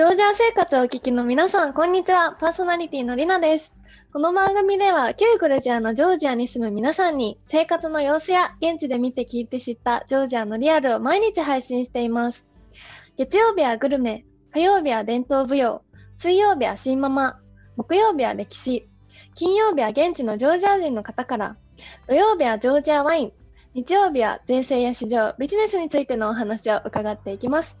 ジョージア生活をお聞きの皆さん、こんにちは。パーソナリティのりなです。この番組では、旧グルジアのジョージアに住む皆さんに、生活の様子や現地で見て聞いて知ったジョージアのリアルを毎日配信しています。月曜日はグルメ、火曜日は伝統舞踊、水曜日は新ママ、木曜日は歴史、金曜日は現地のジョージア人の方から、土曜日はジョージアワイン、日曜日は税制や市場、ビジネスについてのお話を伺っていきます。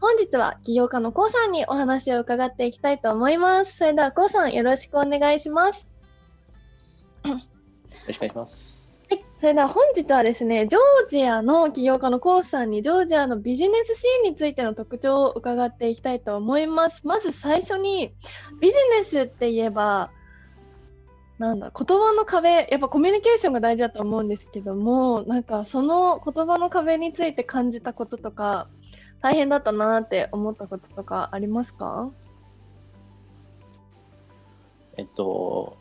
本日は起業家のコウさんにお話を伺っていきたいと思います。それではコウさんよろしくお願いします。よろしくお願いします。はい、それでは本日はですね、ジョージアの起業家のコウさんにジョージアのビジネスシーンについての特徴を伺っていきたいと思います。まず最初にビジネスって言えば、なんだ言葉の壁、やっぱコミュニケーションが大事だと思うんですけども、なんかその言葉の壁について感じたこととか、大変だったなって思ったこととかありますか？えっと、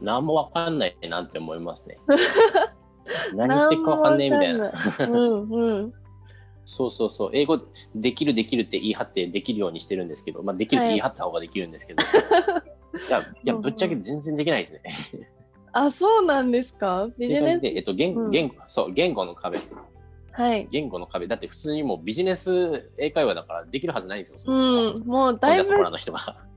何もわかんないなって思いますね。何言ってるかわかんねえみたいな。うんうん。そうそうそう。英語できるできるって言い張ってできるようにしてるんですけど、まあできるって言い張った方ができるんですけど、い、や、いや、ぶっちゃけ全然できないですね。あ、そうなんですか？ビジネス。えっと、言うん言語、そう、言語の壁。はい。言語の壁。だって普通にもうビジネス英会話だからできるはずないんですよ。うん、もうだいぶ。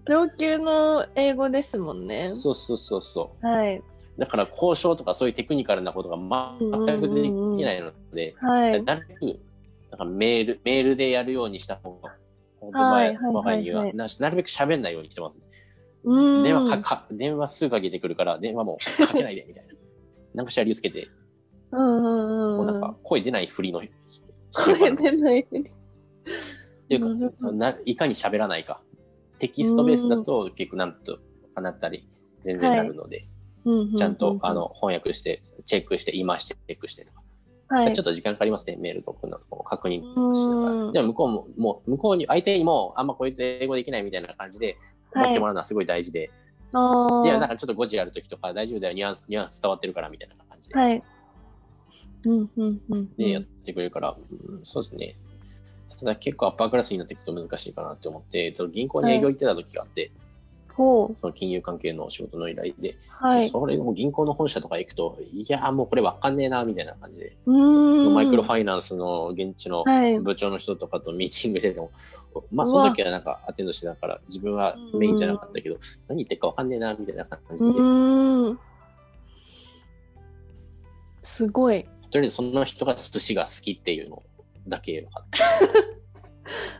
上級の英語ですもんね。そうそうそうそう。はい。だから交渉とかそういうテクニカルなことが全くできないので、はい。なるべくなんかメールメールでやるようにした方が、本当はい前、我が家にはななるべく喋んないようにしてます、ね。うん。電話かか電話すぐかけてくるから、電話もかけないでみたいな。なんかしら理由つけて、もうなんうん。か声出ないふりの声出ない。ていうなるほかないかに喋らないか。テキストベースだと結構なんとかなったり全然なるので、ちちゃんとあ、の翻訳して、チェックして、言い回して、チェックしてとか。はいちょっと時間かかりますね、メールとかのとこ確認しうんながら。でも向こうも、もう向こうに、相手にも、あんまこいつ英語できないみたいな感じで、はい思ってもらうのはすごい大事で、あいや、なんーかちょっと誤字あるときとか、大丈夫だよ、ニュアンス、ニュアンス伝わってるからみたいな感じで、はい。うんうんうん。でやってくれるから、うんそうですね。ただ結構アッパークラスになっていくと難しいかなって思って、えっと銀行に営業行ってた時があって、ほう。その金融関係の仕事の依頼で、はい。それも銀行の本社とか行くと、いや、もうこれわかんねえな、みたいな感じで。マイクロファイナンスの現地のはい部長の人とかとミーティングしてても、まあその時はなんかアテンドしてたから自分はメインじゃなかったけど、何言ってるかわかんねえなみたいな感うじで。すごい。りあえずその人が寿司が好きっていうのだけ分かった。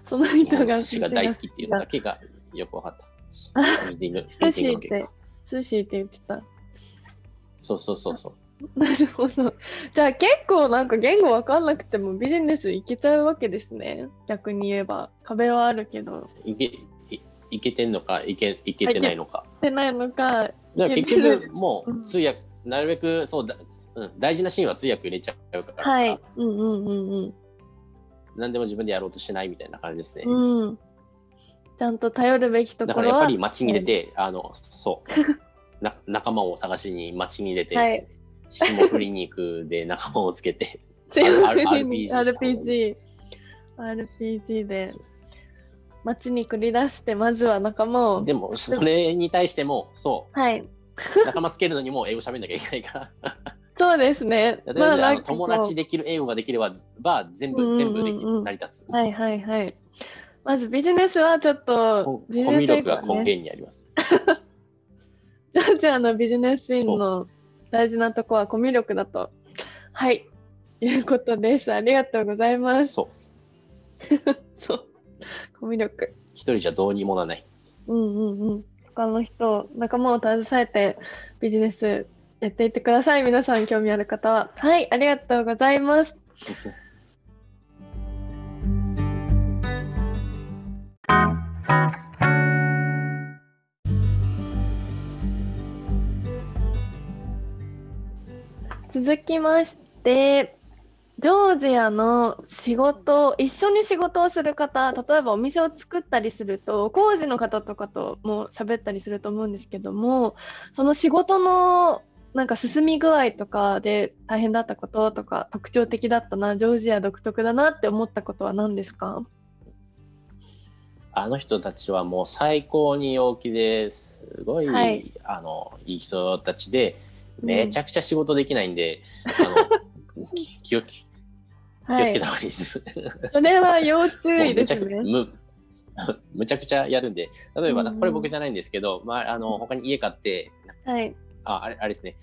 その日人が本寿司が大好きっていうのだけがよく分かった。寿司って寿司って言ってた。そうそうそうそう。なるほど。じゃあ結構なんか言語わかんなくてもビジネスいけちゃうわけですね。逆に言えば。壁はあるけど。いけいいけてんのか？いけいけてないのか？ってないのか。結局もうんう通訳、なるべくそうだ、うん、大事なシーンは通訳入れちゃうから、はい。うんうんうんうん。何でも自分でやろうとしないみたいな感じですね。うん。ちゃんと頼るべきとだころは。からやっぱり街に出て、あの、そう、な仲間を探しに街に出て、はい。霜降り肉で仲間をつけて、RPG RPG。RPG で街に繰り出して、まずは仲間を。でもそれに対しても、そはい。う、仲間つけるのにも英語喋んなきゃいけないから、そうですね。とりあ友達できる英語ができれば、ば全部、全部できる、成り立つ。はいはいはい。まずビジネスはちょっとコ、ビジコミュネス英語はね力が根源にあります。ジョージア のビジネスシーンの大事なとこはコミュ力だと。はい。いうことです。ありがとうございます。そう、そう。コミュ力。一人じゃどうにもならない。うんうんうん。他の人、仲間を携えてビジネスやっていってください。皆さん興味ある方は。はい。ありがとうございます。続きまして、ジョージアの仕事、一緒に仕事をする方、例えばお店を作ったりすると、工事の方とかとも喋ったりすると思うんですけども、その仕事のなんか進み具合とかで大変だったこととか、特徴的だったな、ジョージア独特だなって思ったことは何ですか？あの人たちはもう最高に陽気ですごい、はいあのいい人たちでうんめちゃくちゃ仕事できないんで、あの き気を気気をつけた方がいいです。それは要注意ですむちゃくね。むむちゃくちゃやるんで例えば、うんうんこれ僕じゃないんですけど、まあ、あの他に家買ってはい。ああれあれですね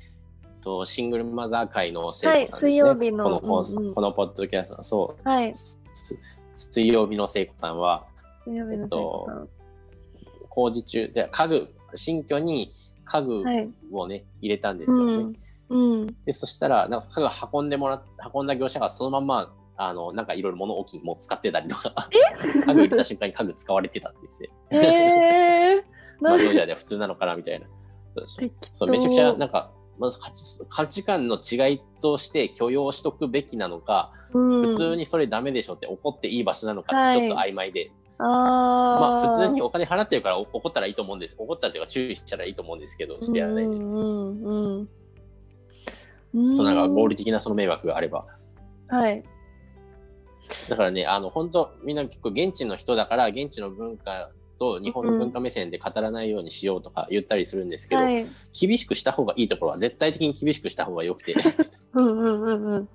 とシングルマザー会の聖はい子さんですね、水曜日のこの放送うんうんこのポッドキャストのそうはい。す水曜日の聖子さんは水曜日のえっと生徒工事中で家具新居に家具さんはい。をね、入れたんですよね。うん。うん。でそしたらなんか家具運んでもらっ運んだ業者がそのまんまあのなんかいろいろ物置も使ってたりとか 家具入れた瞬間に家具使われてたって言ってえー。まあ、なんジョージアでは普通なのかなみたいな。そうめちゃくちゃなんか、まず価値価値観の違いとして許容しとくべきなのか、うん普通にそれダメでしょって怒っていい場所なのかちょっと曖昧で、あまあ普通におお金払ってるからお怒ったらいいと思うんです。怒ったっていうか注意したらいいと思うんですけど、それはね、うんうんうんうん。そうなんか合理理的なその迷惑があれば。はい。だからね、あの本当みんな結構現地の人だから現地の文化と日本の文化目線で語らないようにしようとか言ったりするんですけど、はい。厳しくした方がいいところは絶対的に厳しくした方がよくて。うんうんうんうん。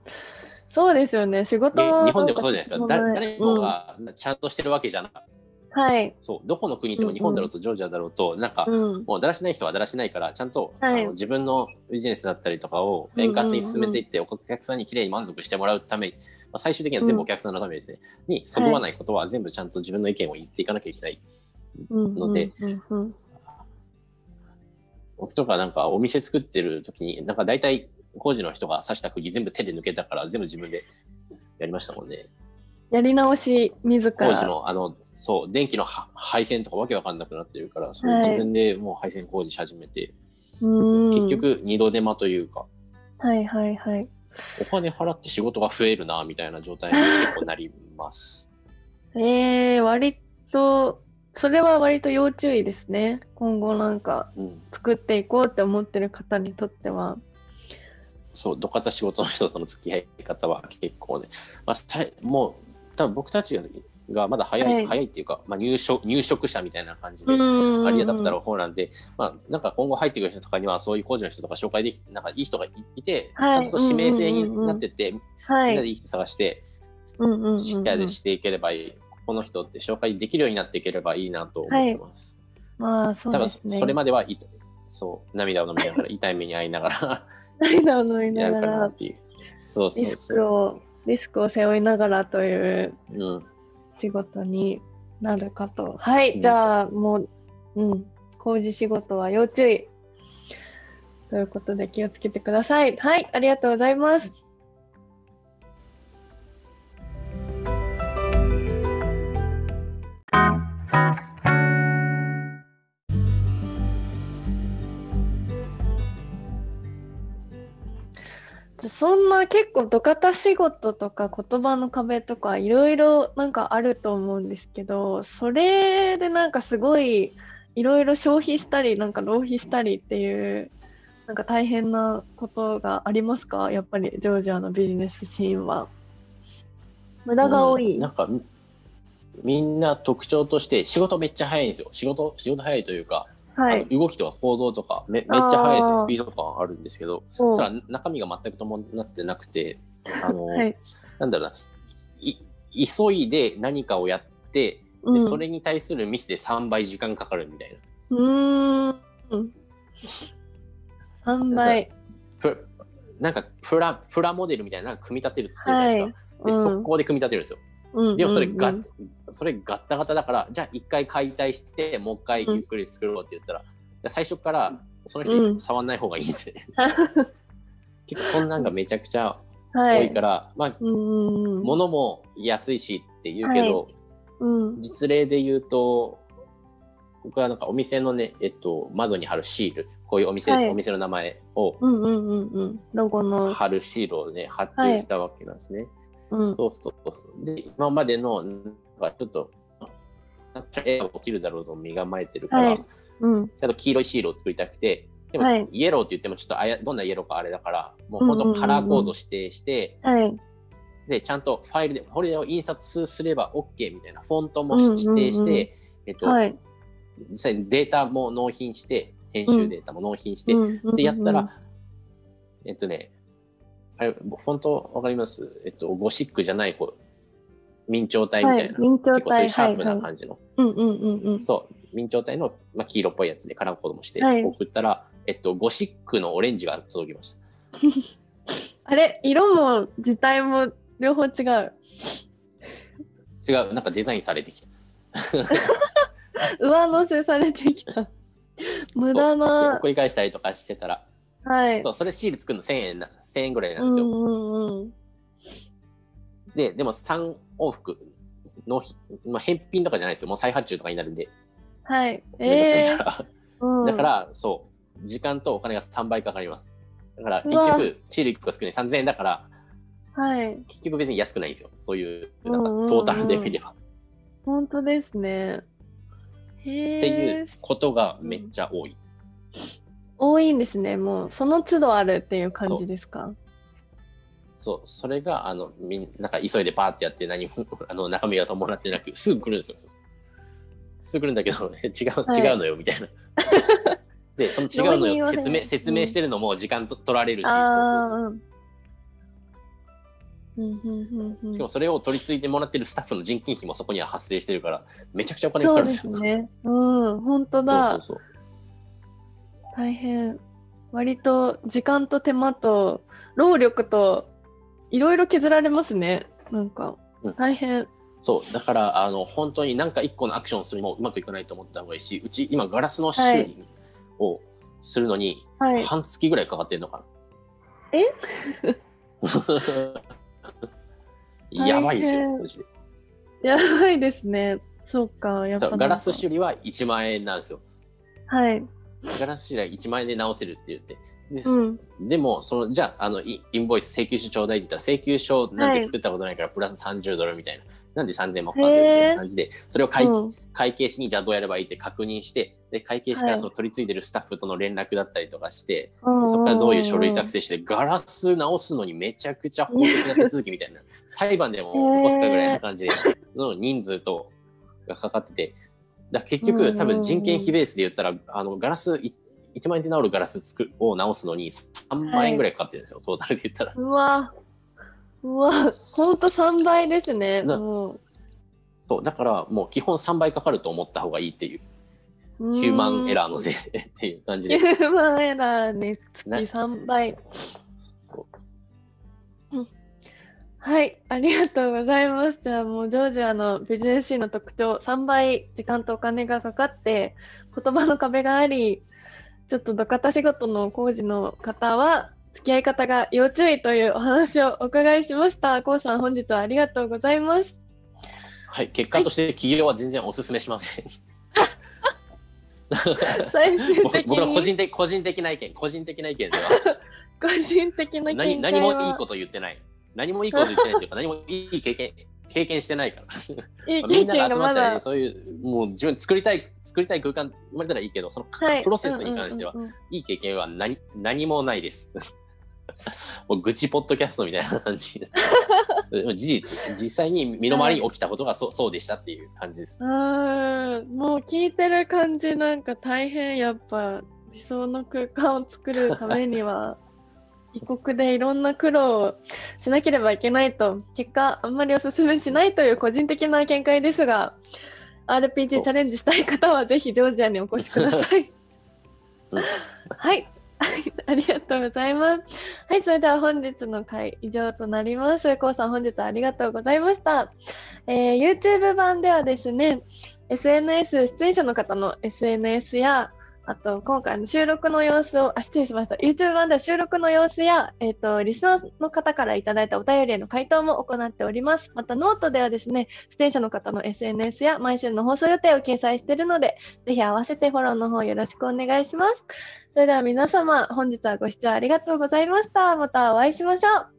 そうですよね。仕事ねも日本でもそうじゃないですか。だ誰もうんがちゃんとしてるわけじゃなくはい。そう、どこの国でも日本だろうとジョージアだろうと、なんか、うん。もうだらしない人はだらしないから、ちゃんと、はいあの自分のビジネスだったりとかを円滑に進めていって、お客さんにきれいに満足してもらうために、まあ、最終的には全部お客さんのためですね、にそぐわないことは全部ちゃんと自分の意見を言っていかなきゃいけない。ので僕とかなんかお店作ってる時に、なんか大体工事の人が刺した釘全部手で抜けたから全部自分でやりましたもんね。やり直し自工事ら。のあのそう電気のは配線とかわけわかんなくなってるからそれはい自分でもう配線工事し始めて、うん結。局二度手間というかはいはいはい。お金払って仕事が増えるなみたいな状態に結構なります。えー、割と、それは割と要注意ですね。今後なんかうん、作っていこうって思ってる方にとっては。そうどかた仕事の人との付き合い方は結構ね、まあ、もう多分僕たちがまだ早い、はい早いっていうか、まあ、入職入職者みたいな感じで。うんアリアダプターの方なんで、まあ、なんか今後入ってくる人とかには、そういう工事の人とか紹介できなんかいい人がいいて、はいちゃんと指名制になってて、はい。みんなでいい人探して、うんうんうんうんシェアでしていければいい、この人って紹介できるようになっていければいいなと思ってます。まあそうですね。それまではいそう涙を飲みながら、痛い目に遭いながら涙を飲みやながらるかなっていう。そうそうリス。クをリスクを背負いながらといううん、仕事になるかと。はい、うんじゃあもう、うん、工事仕事は要注意。ということで気をつけてください。はい、ありがとうございます。そんな結構土方仕事とか言葉の壁とかいろいろなんかあると思うんですけどそれでなんかすごいいろいろ消費したりなんか浪費したりっていうなんか大変なことがありますか？やっぱりジョージアのビジネスシーンは。無駄が多い。うんなんかみんな特徴として仕事めっちゃ早いんですよ。仕事仕事早いというか、はい。動きとか行動とかめめっちゃ早いです。スピード感あるんですけど、おただ中身が全く伴ってなくて、あの、はい。なんだろうない急いで何かをやってで、うんそれに対するミスで3倍時間かかるみたいな。うーん。3倍。プなんかプラプラモデルみたいなの組み立てるとするじゃないですか。でうん速攻で組み立てるんですよ。うんでもそれが、うんうんそれガッタガタだから、じゃあ一回解体して、もう一回ゆっくり作ろうって言ったら、じゃあ最初からそのうん人触んない方がいいですね。結構そんなんがめちゃくちゃはい多いか。ら、まあ、うんうんうん物も安いしって言うけど、うん実例で言うと、僕はなんかお店のね、えっと、窓に貼るシール、こういうお店です、はいお店の名前をうんうんうんうん。ロゴの。貼るシールをね、発注したわけなんですね。うん。そうそうそう。で、今までの、なんかちょっと、絵が起きるだろうと身構えてるから、はいうん。ちゃんと黄色いシールを作りたくて、でも、はいイエローって言ってもちょっとあやどんなイエローかあれだから、もう本当カラーコード指定して、はい。で、ちゃんとファイルで、これを印刷すれば OK みたいな、フォントも指定して、えっと、はい。実際にデータも納品して、編集データも納品して、うんで、やったら、、えっとね、あれ、本当わかります？えっと、ゴシックじゃない方、明朝体みはいたいな、、明朝結構そういう体、シャープははい。ない感じの、うんうんうんうん。そう、明朝体の、まあ、黄色っぽいやつでカラーコもしてはい送ったら、えっと、ゴシックのオレンジが届きました。あれ、色も字体も両方違う。違う、なんかデザインされてきた。上乗せされてきた。無駄な。繰り返したりとかしてたら、はい。そうそれシール作るの1000円な、1000円ぐらいなうんんですよ。うんうん。で、でも3往復の、まあ、返品とかじゃないですよ。もう再発注とかになるんで、はい。めんどくさいえ から。ーうんだから、そう、時間とお金が3倍かかります。だから、結局、シール1個少ない3000円だから、はい。結局別に安くないんですよ。そういう、うんなんかうんうんトータルで見れば。本当ですね。っていうことがめっちゃ多い。多いんですね。もうその都度あるっていう感じですか？そう、それが、あの、みんなんか急いでパーってやって何も、あの、中身が伴ってなく、すぐ来るんですよ。すぐ来るんだけど、え 違う、はい違うのよ、みたいな。で、その違うのよ説明、説明してるのも時間と取られるし、そうあそうそう。んうんうんうんしかもそれを取り付いてもらってるスタッフの人件費もそこには発生してるから、めちゃくちゃお金かかるんですよ。すね。うん、本当だ。そうそうそう。大変。割と時間と手間と労力といろいろ削られますね。なんかうん大変。そう、だから、あの、本当になんか一個のアクションするにもうまくいかないと思った方がいいし、うち今ガラスの修理をするのに、はい。半月ぐらいかかってんのかな。え？やばいですよ、で。やばいですね。そうか。やっぱガラス修理は1万円なんですよ。はい。ガラス修理は1万円で直せるって言って。で,、うん。でも、そのじゃああのイ、インボイス請求書ちょうだいって言ったら、請求書なんて作ったことないから、プラス30ドルみたいな。なんで3000円もかかるみたいな感じで、それを会,、うん会計士にじゃあどうやればいいって確認して、で会計士かはいらその取り継いでるスタッフとの連絡だったりとかして、うんそこからどういう書類作成して、ガラス直すのにめちゃくちゃ法的な手続きみたいな、裁判でも起こすかぐらいな感じで の人数とがかかってて、だ結局、多分人件費ベースで言ったら、あのガラスい1万円で直るガラスを直すのに3万円ぐらいかかってるんですよ、トータルで言ったら。うわ。うわ。ほんと3倍ですね。なもそうだからもう基本3倍かかると思った方がいいっていう、う。ヒューマンエラーのせいでっていう感じで。ヒューマンエラーにつきな3倍。はい、ありがとうございます。じゃあもうジョージアのビジネスシーンの特徴、3倍時間とお金がかかって、言葉の壁があり、ちょっと土方仕事の工事の方は、付き合い方が要注意というお話をお伺いしました。コウさん、本日はありがとうございます。はい、結果として企業は全然お勧めしません。最終僕的僕の個に人的個人的な意見、個人的な意見では 個人的な何は何もいいこと言ってない。何もいいこと言ってないというか、何もいい経験経験してないから。いい みんなが集まったら、ね、だ。そういう、もう自分作りたい、作りたい空間生まれたらいいけど、その、はいプロセスに関しては、うんうんうんうんいい経験は何何もないです。もう愚痴ポッドキャストみたいな感じ事実、実際に身の回りに起きたことがそうそうでしたっていう感じです。うーんもう聞いてる感じなんか大変やっぱ理想の空間を作るためには異国でいろんな苦労をしなければいけないと結果あんまりおすすめしないという個人的な見解ですが RPG チャレンジしたい方はぜひジョージアにお越しください。うんはい。ありがとうございます。はい、それでは本日の回以上となります。こうさん本日はありがとうございました。えー YouTube 版ではですね、SNS、出演者の方の SNS や、あと今回の収録の様子を、あ、失礼しました。YouTube 版では収録の様子や、えっ、と、リスナーの方からいただいたお便りへの回答も行っております。またノートではですね、出演者の方の SNS や毎週の放送予定を掲載しているので、ぜひ合わせてフォローの方よろしくお願いします。それでは皆様、本日はご視聴ありがとうございました。またお会いしましょう。